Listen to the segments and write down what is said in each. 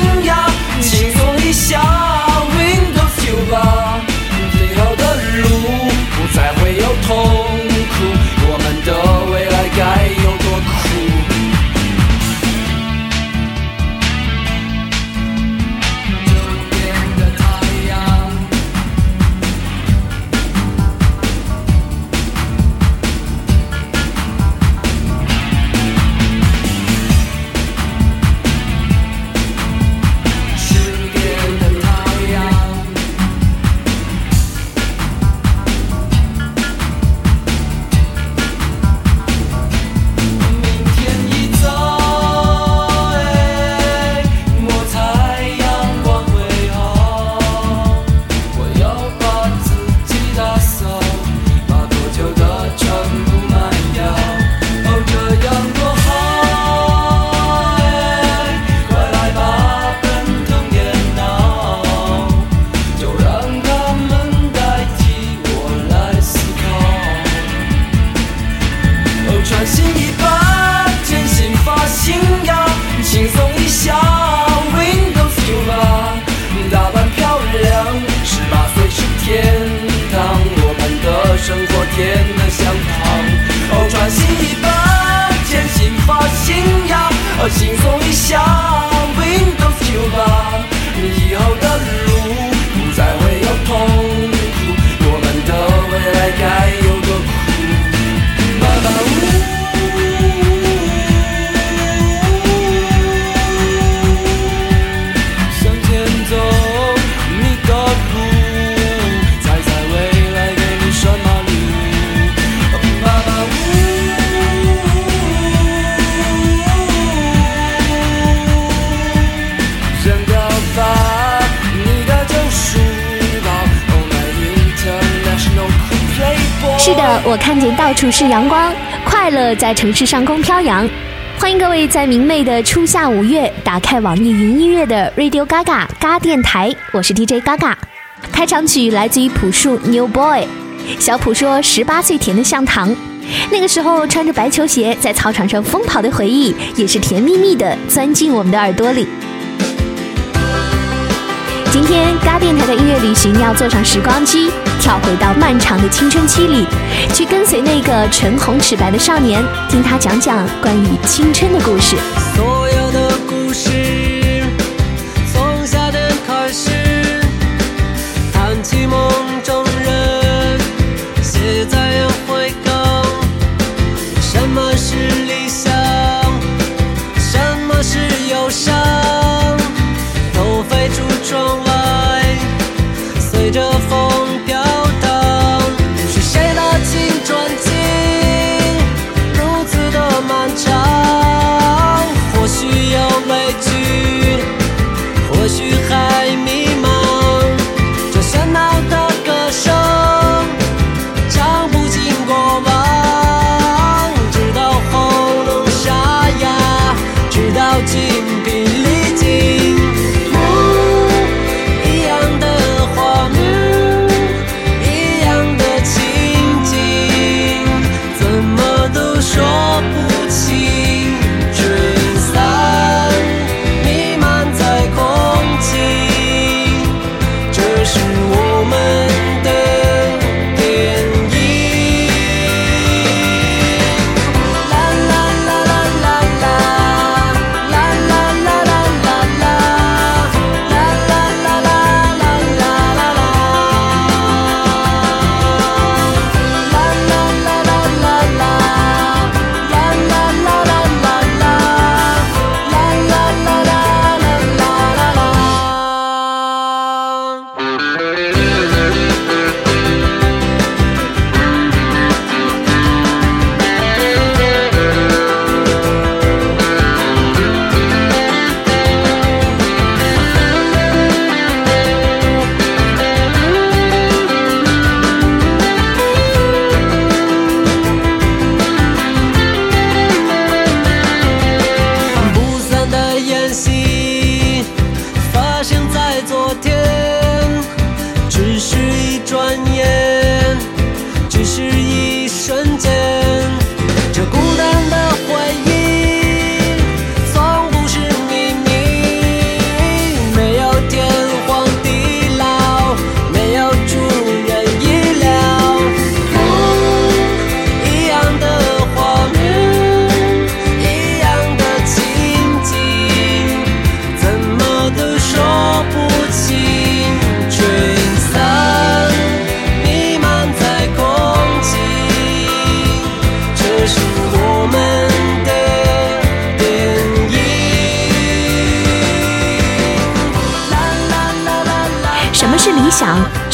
信仰我看见到处是阳光快乐在城市上空飘扬。欢迎各位在明媚的初夏五月打开网易云音乐的 radio ga ga 嘎电台我是 dj ga ga 开场曲来自于朴树 new boy 小朴说十八岁甜的像糖那个时候穿着白球鞋在操场上疯跑的回忆也是甜蜜蜜的钻进我们的耳朵里。今天嘎电台的音乐旅行要坐上时光机跳回到漫长的青春期里去跟随那个唇红齿白的少年听他讲讲关于青春的故事。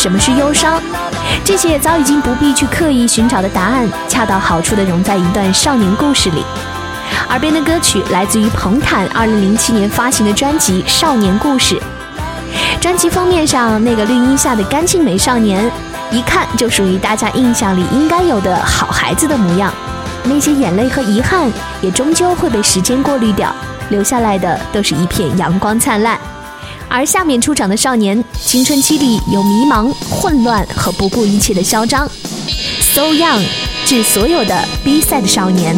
什么是忧伤？这些早已经不必去刻意寻找的答案，恰到好处地融在一段少年故事里。耳边的歌曲来自于彭坦2007年发行的专辑《少年故事》。专辑封面上那个绿荫下的干净美少年，一看就属于大家印象里应该有的好孩子的模样。那些眼泪和遗憾，也终究会被时间过滤掉，留下来的都是一片阳光灿烂。而下面出场的少年，青春期里有迷茫、混乱和不顾一切的嚣张。So Young，致所有的 B 赛的少年。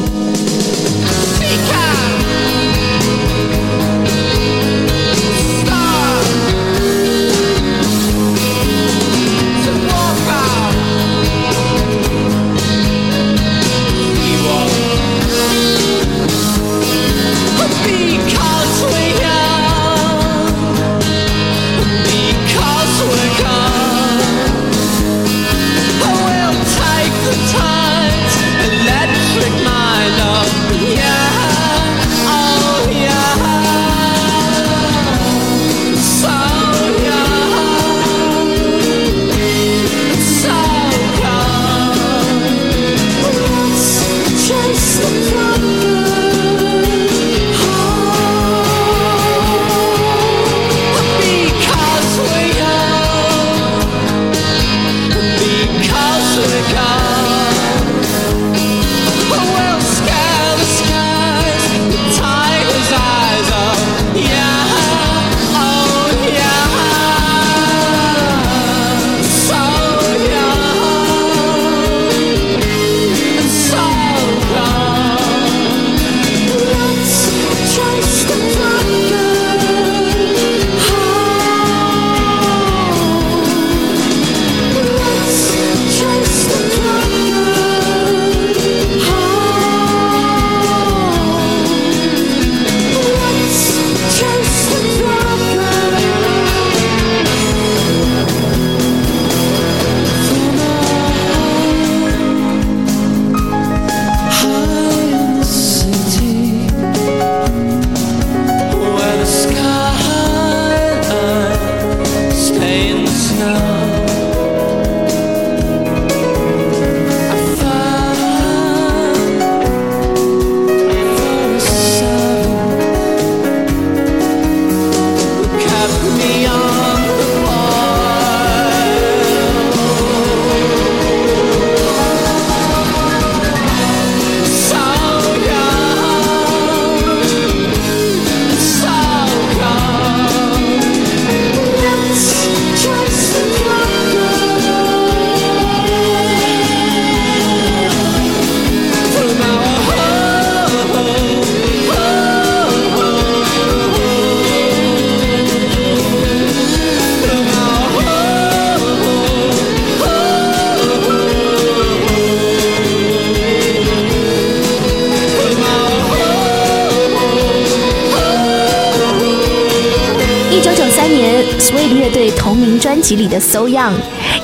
专辑里的 So Young，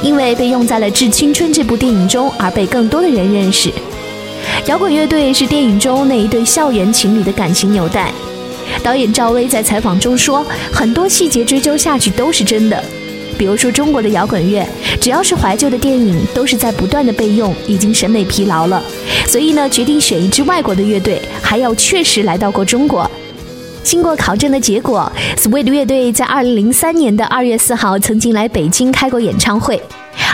因为被用在了《致青春》这部电影中，而被更多的人认识。摇滚乐队是电影中那一对校园情侣的感情纽带。导演赵薇在采访中说，很多细节追究下去都是真的。比如说中国的摇滚乐，只要是怀旧的电影，都是在不断的被用，已经审美疲劳了。所以呢，决定选一支外国的乐队，还要确实来到过中国。经过考证的结果，Sweet 乐队在2003年的2月4号曾经来北京开过演唱会，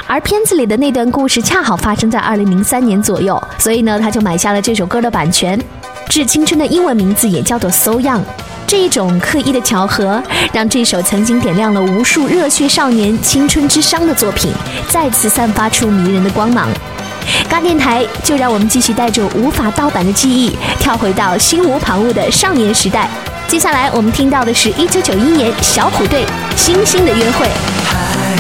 而片子里的那段故事恰好发生在2003年左右，所以呢，他就买下了这首歌的版权。致青春的英文名字也叫做 So Young，这一种刻意的巧合，让这首曾经点亮了无数热血少年青春之殇的作品，再次散发出迷人的光芒。嘎电台，就让我们继续带着无法盗版的记忆，跳回到心无旁骛的少年时代。接下来我们听到的是1991年小虎队《星星的约会》。嗨，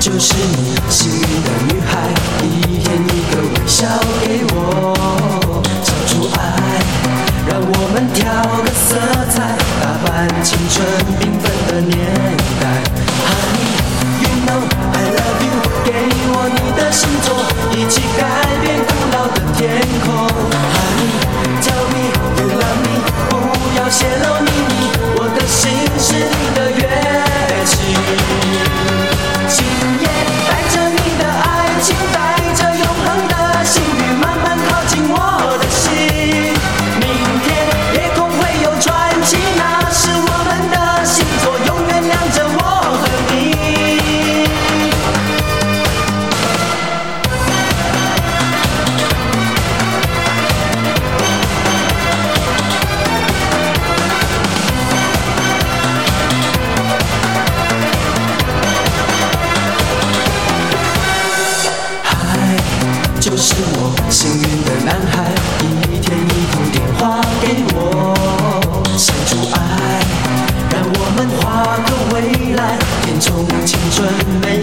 就是你心运的女孩，一天一个微笑给我，交出爱，让我们调个色彩，打扮青春缤纷的年代。Honey，you know I love you，给我你的星座，一起改从青春美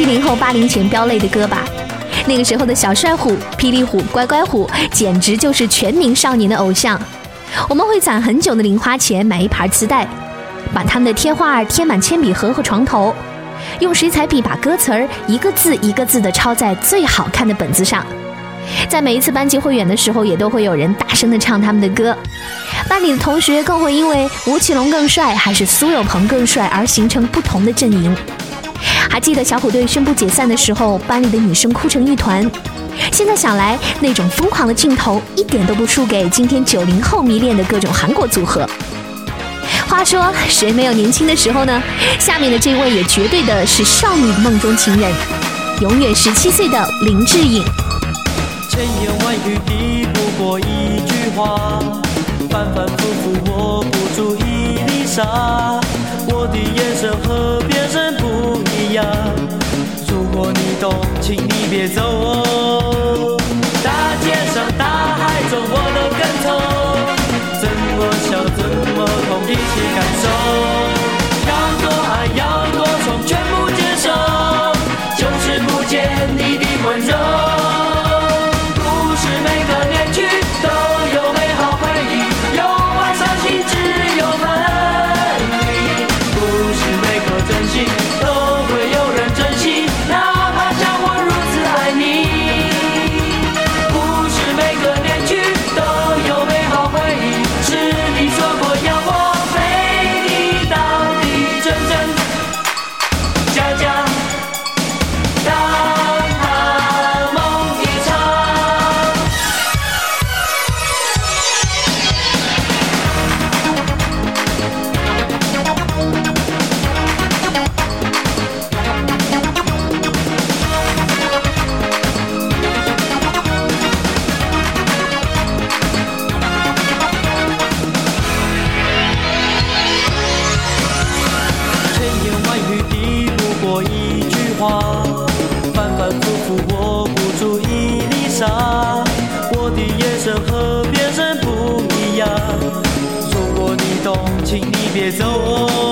七零后、八零前飙泪的歌吧。那个时候的小帅虎、霹雳虎、乖乖虎，简直就是全民少年的偶像。我们会攒很久的零花钱买一盘磁带，把他们的贴画贴满铅笔盒和床头，用水彩笔把歌词儿一个字一个字的抄在最好看的本子上。在每一次班级汇演的时候，也都会有人大声的唱他们的歌。班里的同学更会因为吴奇隆更帅还是苏有朋更帅而形成不同的阵营。还记得小虎队宣布解散的时候，班里的女生哭成一团。现在想来，那种疯狂的劲头一点都不输给今天九零后迷恋的各种韩国组合。话说，谁没有年轻的时候呢？下面的这位也绝对的是少女梦中情人，永远十七岁的林志颖。千言万语抵不过一句话，反反复复握不住一粒沙。我的眼神和别如果你懂，请你别走。大街上大海中我都跟从，怎么笑怎么痛，一起感受。请你别走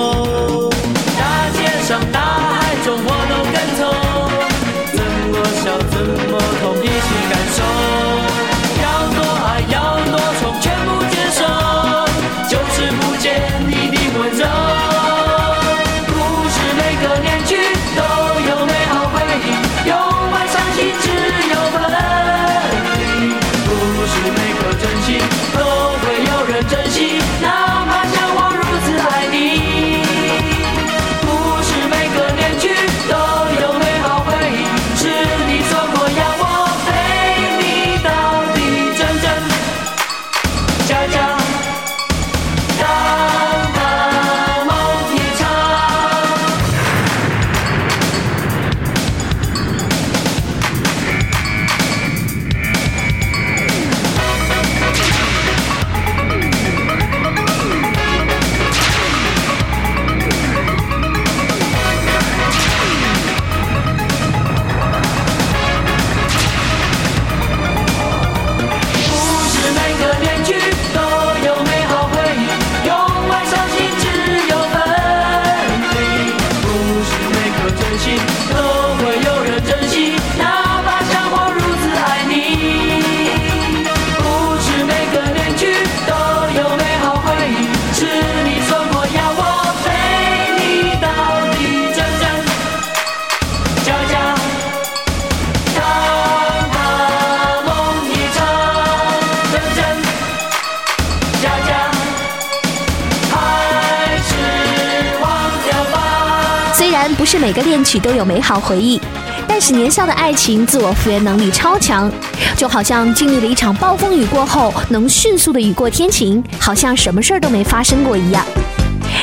许都有美好回忆，但是年少的爱情自我复原能力超强，就好像经历了一场暴风雨过后，能迅速的雨过天晴，好像什么事儿都没发生过一样。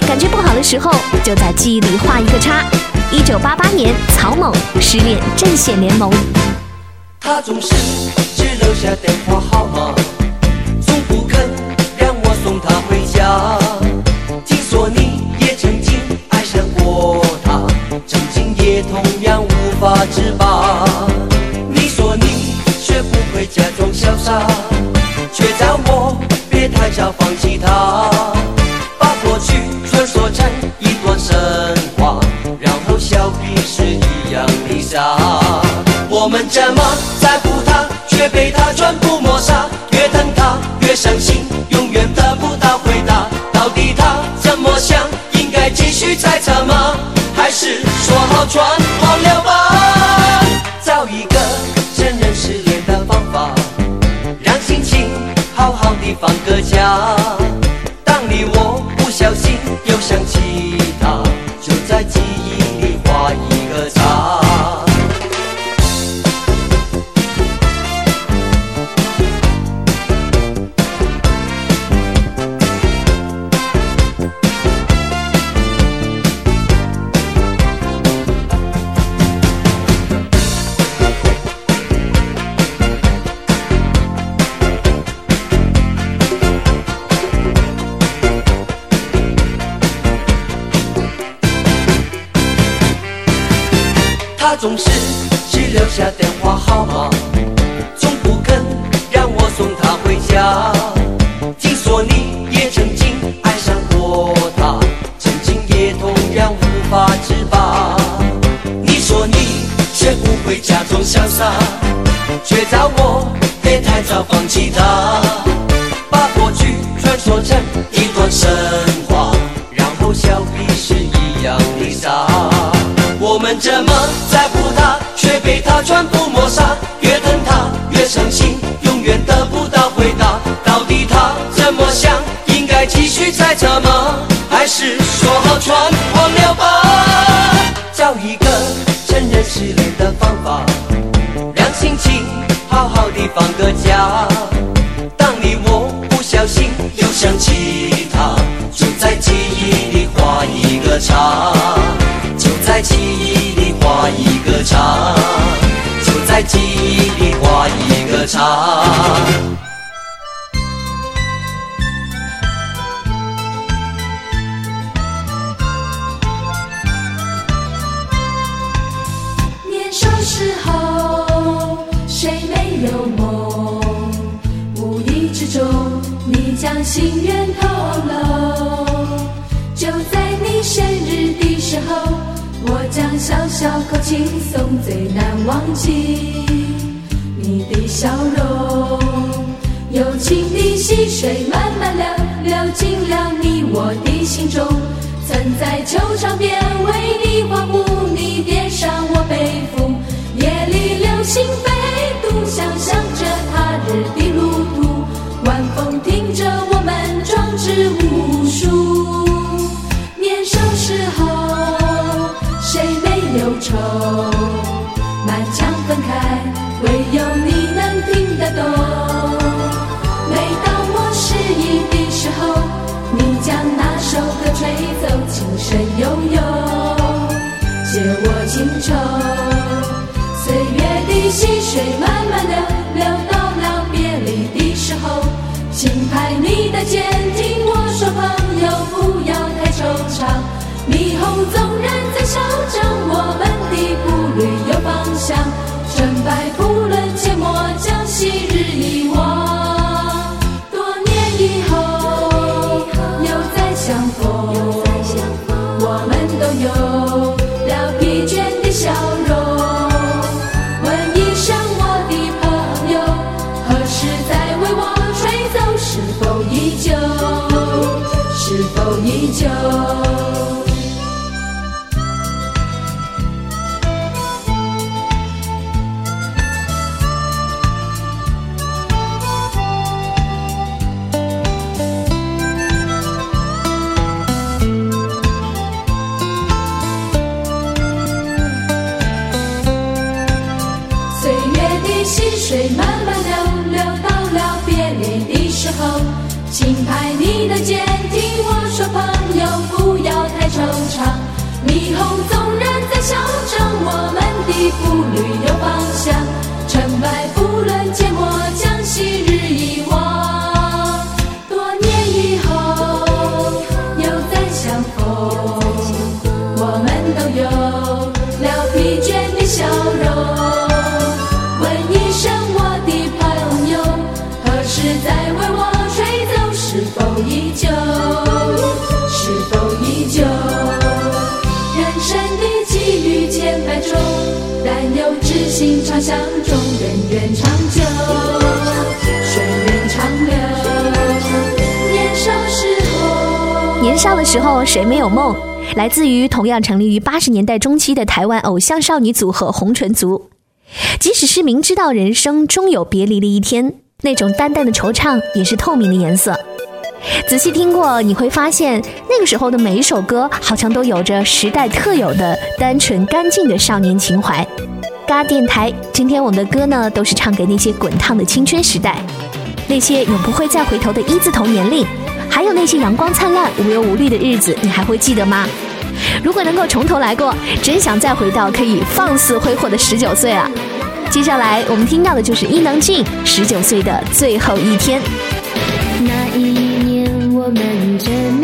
感觉不好的时候，就在记忆里画一个叉。一九八八年，曹猛失恋阵线联盟。他总是只留下电话号码，从不肯让我送他回家。翅膀。你说你学不会假装潇洒，却叫我别太早放弃他，把过去传说成一段神话，然后笑彼此一样的傻。我们这么在乎他，却被他全部抹杀。越疼他越伤心，继续猜测吗？还是说好全忘了吧？找一个承认失恋的方法，让心情好好的放个假。当你我不小心又想起他，就在记忆里画一个叉。就在记忆里画一个叉，就在记忆里画一个叉。心愿透露。就在你生日的时候，我将小小口轻松，最难忘记你的笑容。友情的溪水慢慢流，流进了你我的心中。曾在球场边为你欢呼，你垫上我背负。夜里流星飞渡，想象着他日的路。晚风听着我们壮志无数。年少时候，谁没有愁？满腔愤慨，唯有你能听得懂。每当我失意的时候，你将那首歌吹奏，琴声悠悠，解我情愁。岁月的溪水慢慢流，流到候，轻拍你的肩，听我说朋友不要太惆怅。霓虹纵然在嚣张，我们的步履有方向。成败不论切莫将昔日论切莫将昔日遗忘。多年以后又再相逢，我们都有了疲倦的笑容。问一声我的朋友，何时再为我吹奏？是否依旧？是否依旧？人生的际遇千百种，但有知心常相少的时候，谁没有梦？来自于同样成立于八十年代中期的台湾偶像少女组合红唇族。即使是明知道人生终有别离的一天，那种淡淡的惆怅也是透明的颜色。仔细听过，你会发现那个时候的每一首歌，好像都有着时代特有的单纯干净的少年情怀。嘎电台，今天我们的歌呢，都是唱给那些滚烫的青春时代，那些永不会再回头的一字头年龄，还有那些阳光灿烂、无忧无虑的日子，你还会记得吗？如果能够重头来过，真想再回到可以放肆挥霍的十九岁啊！接下来我们听到的就是伊能静《十九岁的最后一天》。那一年我们真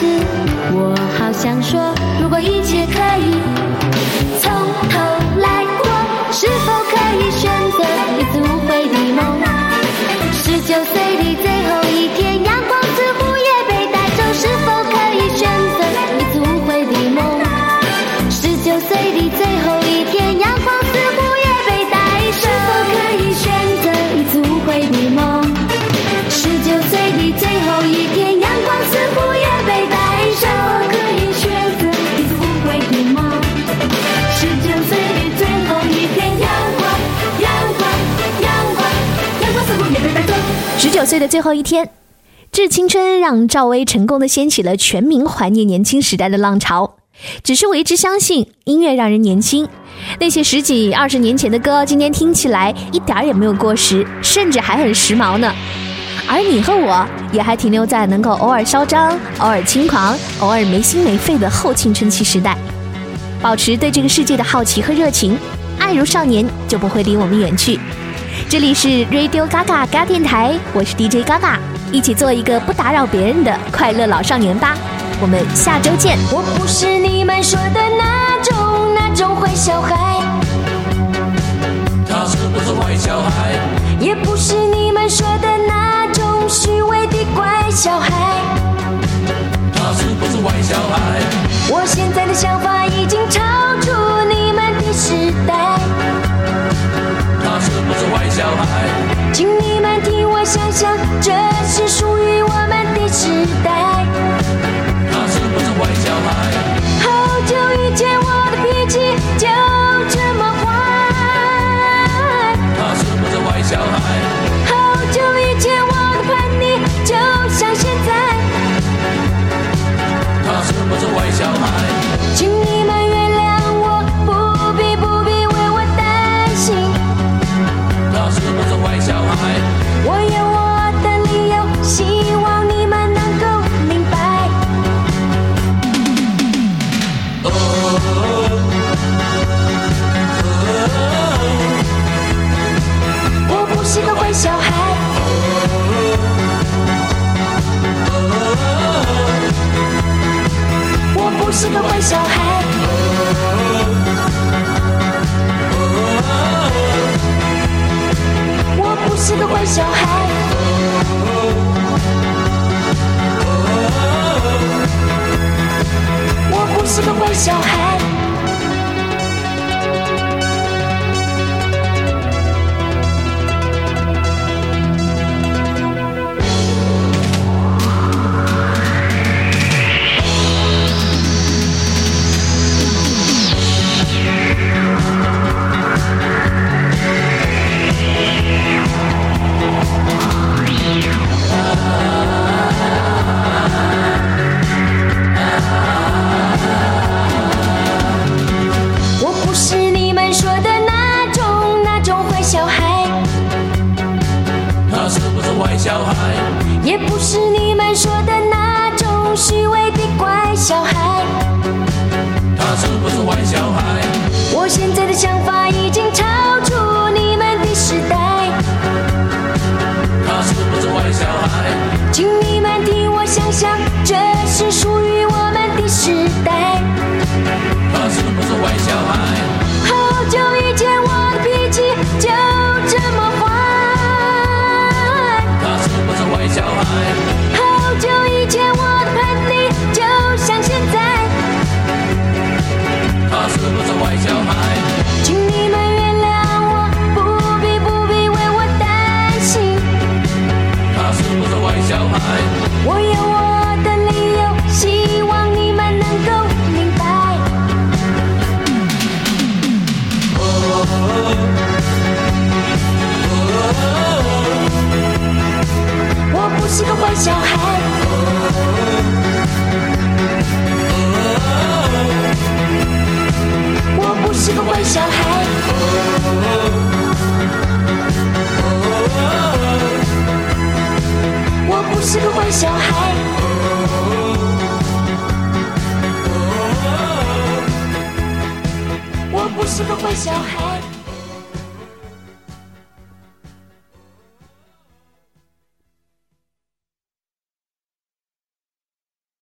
的九岁的最后一天，《致青春》让赵薇成功的掀起了全民怀念年轻时代的浪潮。只是我一直相信，音乐让人年轻。那些十几二十年前的歌，今天听起来一点儿也没有过时，甚至还很时髦呢。而你和我，也还停留在能够偶尔嚣张、偶尔轻狂、偶尔没心没肺的后青春期时代。保持对这个世界的好奇和热情，爱如少年，就不会离我们远去。这里是 Radio Gaga 嘎电台，我是 DJ Gaga，一起做一个不打扰别人的快乐老少年吧。我们下周见。我不是你们说的那种那种坏小孩，他是不是坏小孩？也不是你们说的那种虚伪的乖小孩。他是不是坏小孩？我现在的想法已经超出你们的时代，不是坏小孩？请你们替我想想，这是属于我们的时代。他是不是坏小孩？